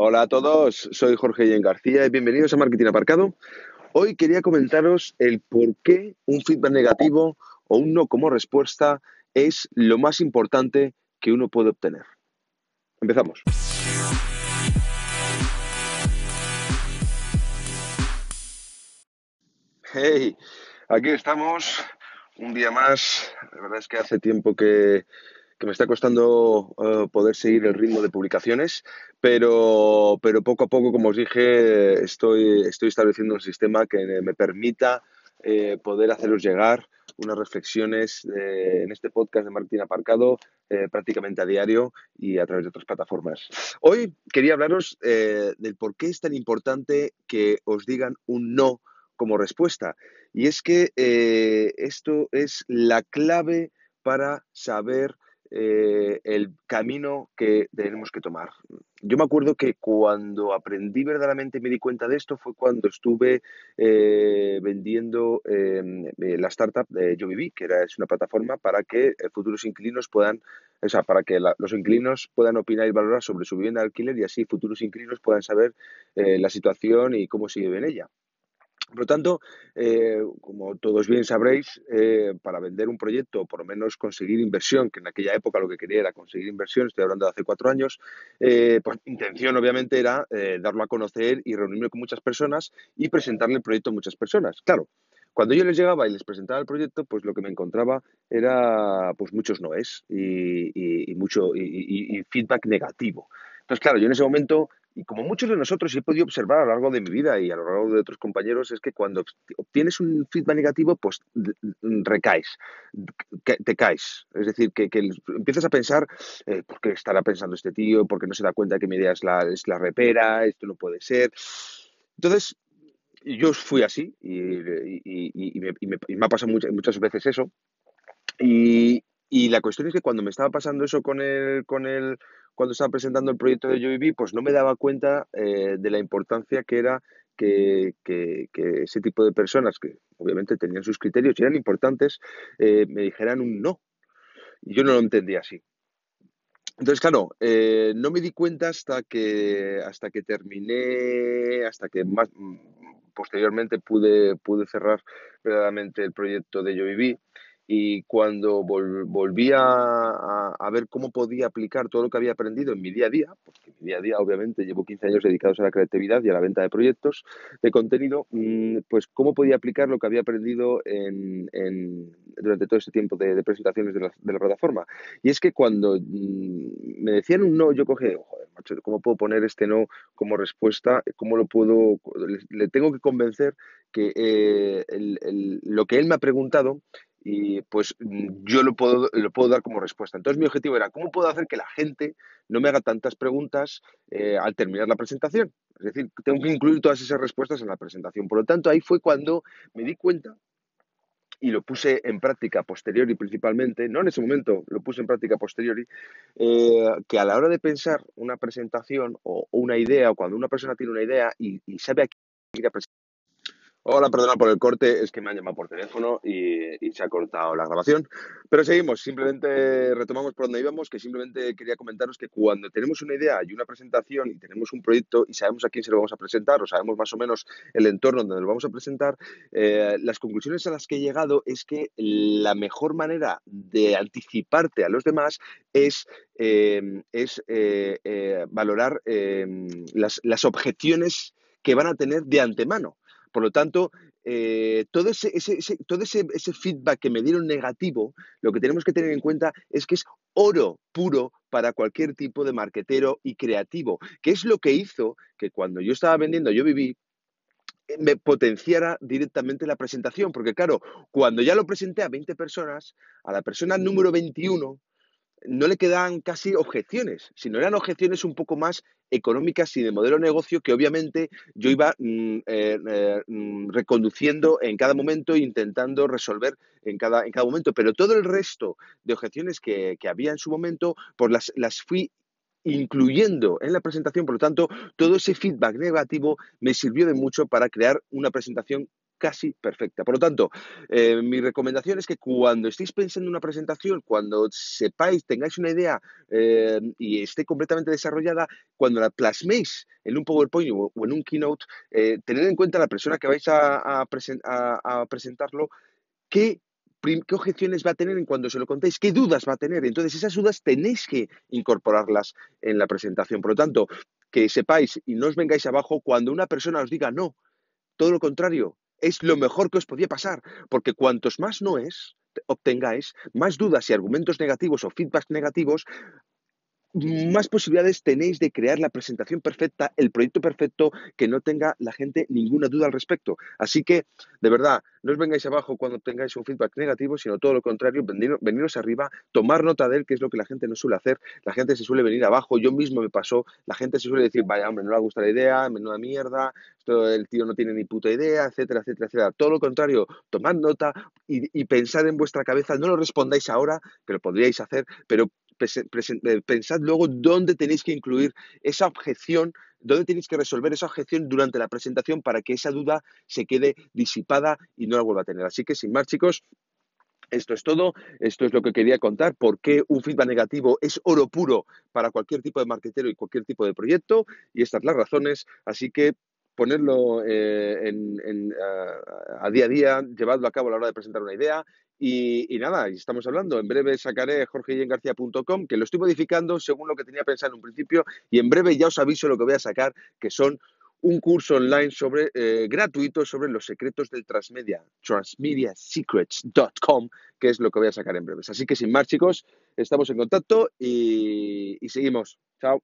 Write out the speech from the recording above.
Hola a todos, soy Jorge Yen García y bienvenidos a Marketing Aparcado. Hoy quería comentaros el por qué un feedback negativo o un no como respuesta es lo más importante que uno puede obtener. Empezamos. Hey, aquí estamos, un día más. La verdad es que hace tiempo que, que me está costando eh, poder seguir el ritmo de publicaciones, pero, pero poco a poco, como os dije, estoy, estoy estableciendo un sistema que me permita eh, poder haceros llegar unas reflexiones en este podcast de Martín Aparcado eh, prácticamente a diario y a través de otras plataformas. Hoy quería hablaros del por qué es tan importante que os digan un no como respuesta. Y es que esto es la clave para saber eh, el camino que tenemos que tomar. Yo me acuerdo que cuando aprendí verdaderamente me di cuenta de esto fue cuando estuve eh, vendiendo em, eh, la startup de Yo Viví, que era, es una plataforma para que futuros inquilinos puedan, o sea, para que los inquilinos puedan opinar y valorar sobre su vivienda de alquiler y así futuros inquilinos puedan saber la situación y cómo se vive en ella. Por lo tanto, eh, como todos bien sabréis, eh, para vender un proyecto o por lo menos conseguir inversión, que en aquella época lo que quería era conseguir inversión, estoy hablando de hace cuatro años, eh, pues intención obviamente era darlo a conocer y reunirme con muchas personas y presentarle el proyecto a muchas personas. Claro, cuando yo les llegaba y les presentaba el proyecto, pues lo que me encontraba era pues muchos noes y, y mucho y, feedback negativo. Entonces, claro, yo en ese momento y como muchos de nosotros he podido observar a lo largo de mi vida y a lo largo de otros compañeros, es que cuando obtienes un feedback negativo, pues recaes, te caes. Es decir, que, empiezas a pensar, eh, ¿por qué estará pensando este tío? ¿Por qué no se da cuenta que mi idea es la, es la repera? Esto no puede ser. Entonces, yo fui así y, me, ha pasado muchas, muchas veces eso. Y la cuestión es que cuando me estaba pasando eso con el, con el, cuando estaba presentando el proyecto de YoViví, pues no me daba cuenta eh, de la importancia que era que, ese tipo de personas, que obviamente tenían sus criterios y eran importantes, eh, me dijeran un no. Y yo no lo entendía así. Entonces, claro, eh, no me di cuenta hasta que, hasta que terminé, hasta que más posteriormente pude, pude cerrar verdaderamente el proyecto de YoViví y cuando volví a, ver cómo podía aplicar todo lo que había aprendido en mi día a día, porque en mi día a día obviamente llevo 15 años dedicados a la creatividad y a la venta de proyectos de contenido, mm, pues cómo podía aplicar lo que había aprendido en, durante todo ese tiempo de, presentaciones de la, de la, plataforma. Y es que cuando mm, me decían un no, yo cogí, joder, macho, ¿cómo puedo poner este no como respuesta? ¿Cómo lo puedo, le, tengo que convencer que eh, lo que él me ha preguntado y pues yo lo puedo, lo puedo dar como respuesta. Entonces mi objetivo era, ¿cómo puedo hacer que la gente no me haga tantas preguntas eh, al terminar la presentación? Es decir, tengo que incluir todas esas respuestas en la presentación. Por lo tanto, ahí fue cuando me di cuenta y lo puse en práctica posteriori principalmente, no en ese momento, lo puse en práctica posteriori, eh, que a la hora de pensar una presentación o, una idea, o cuando una persona tiene una idea y, y sabe a quién ir a presentar, Hola, perdona por el corte, es que me han llamado por teléfono y, se ha cortado la grabación. Pero seguimos, simplemente retomamos por donde íbamos, que simplemente quería comentaros que cuando tenemos una idea y una presentación y tenemos un proyecto y sabemos a quién se lo vamos a presentar o sabemos más o menos el entorno donde lo vamos a presentar, eh, las conclusiones a las que he llegado es que la mejor manera de anticiparte a los demás es, eh, es eh, valorar las, las objeciones que van a tener de antemano. Por lo tanto, eh, todo, ese, feedback que me dieron negativo, lo que tenemos que tener en cuenta es que es oro puro para cualquier tipo de marquetero y creativo, que es lo que hizo que cuando yo estaba vendiendo, yo viví, eh, me potenciara directamente la presentación, porque claro, cuando ya lo presenté a 20 personas, a la persona número 21 no le quedan casi objeciones, sino eran objeciones un poco más económicas y de modelo de negocio que obviamente yo iba mm, eh, eh, mm, reconduciendo en cada momento e intentando resolver en cada, en cada momento. Pero todo el resto de objeciones que, había en su momento, pues las, las fui incluyendo en la presentación, por lo tanto, todo ese feedback negativo me sirvió de mucho para crear una presentación casi perfecta. Por lo tanto, eh, mi recomendación es que cuando estéis pensando en una presentación, cuando sepáis, tengáis una idea eh, y esté completamente desarrollada, cuando la plasméis en un PowerPoint o, en un Keynote, eh, tened en cuenta la persona que vais a, presentarlo, qué qué objeciones va a tener en cuando se lo contéis, qué dudas va a tener. Entonces, esas dudas tenéis que incorporarlas en la presentación. Por lo tanto, que sepáis y no os vengáis abajo cuando una persona os diga no. Todo lo contrario, es lo mejor que os podía pasar, porque cuantos más no es obtengáis, más dudas y argumentos negativos o feedbacks negativos, más posibilidades tenéis de crear la presentación perfecta, el proyecto perfecto, que no tenga la gente ninguna duda al respecto. Así que, de verdad, no os vengáis abajo cuando tengáis un feedback negativo, sino todo lo contrario, veniros arriba, tomar nota de él, que es lo que la gente no suele hacer. La gente se suele venir abajo, yo mismo me pasó, la gente se suele decir, vaya, hombre, no le gusta la idea, menuda mierda, esto, el tío no tiene ni puta idea, etcétera, etcétera, etcétera. Todo lo contrario, tomad nota y, y pensad en vuestra cabeza, no lo respondáis ahora, pero podríais hacer, pero pensad luego dónde tenéis que incluir esa objeción, dónde tenéis que resolver esa objeción durante la presentación para que esa duda se quede disipada y no la vuelva a tener. Así que sin más, chicos, esto es todo, esto es lo que quería contar, por qué un feedback negativo es oro puro para cualquier tipo de marketero y cualquier tipo de proyecto, y estas las razones, así que ponerlo eh, a día a día, llevadlo a cabo a la hora de presentar una idea y, nada, estamos hablando. En breve sacaré jorgeyengarcía.com, que lo estoy modificando según lo que tenía pensado en un principio. Y en breve ya os aviso lo que voy a sacar, que son un curso online sobre eh, gratuito sobre los secretos del transmedia, transmediasecrets.com, que es lo que voy a sacar en breves. Así que sin más, chicos, estamos en contacto y seguimos. Chao.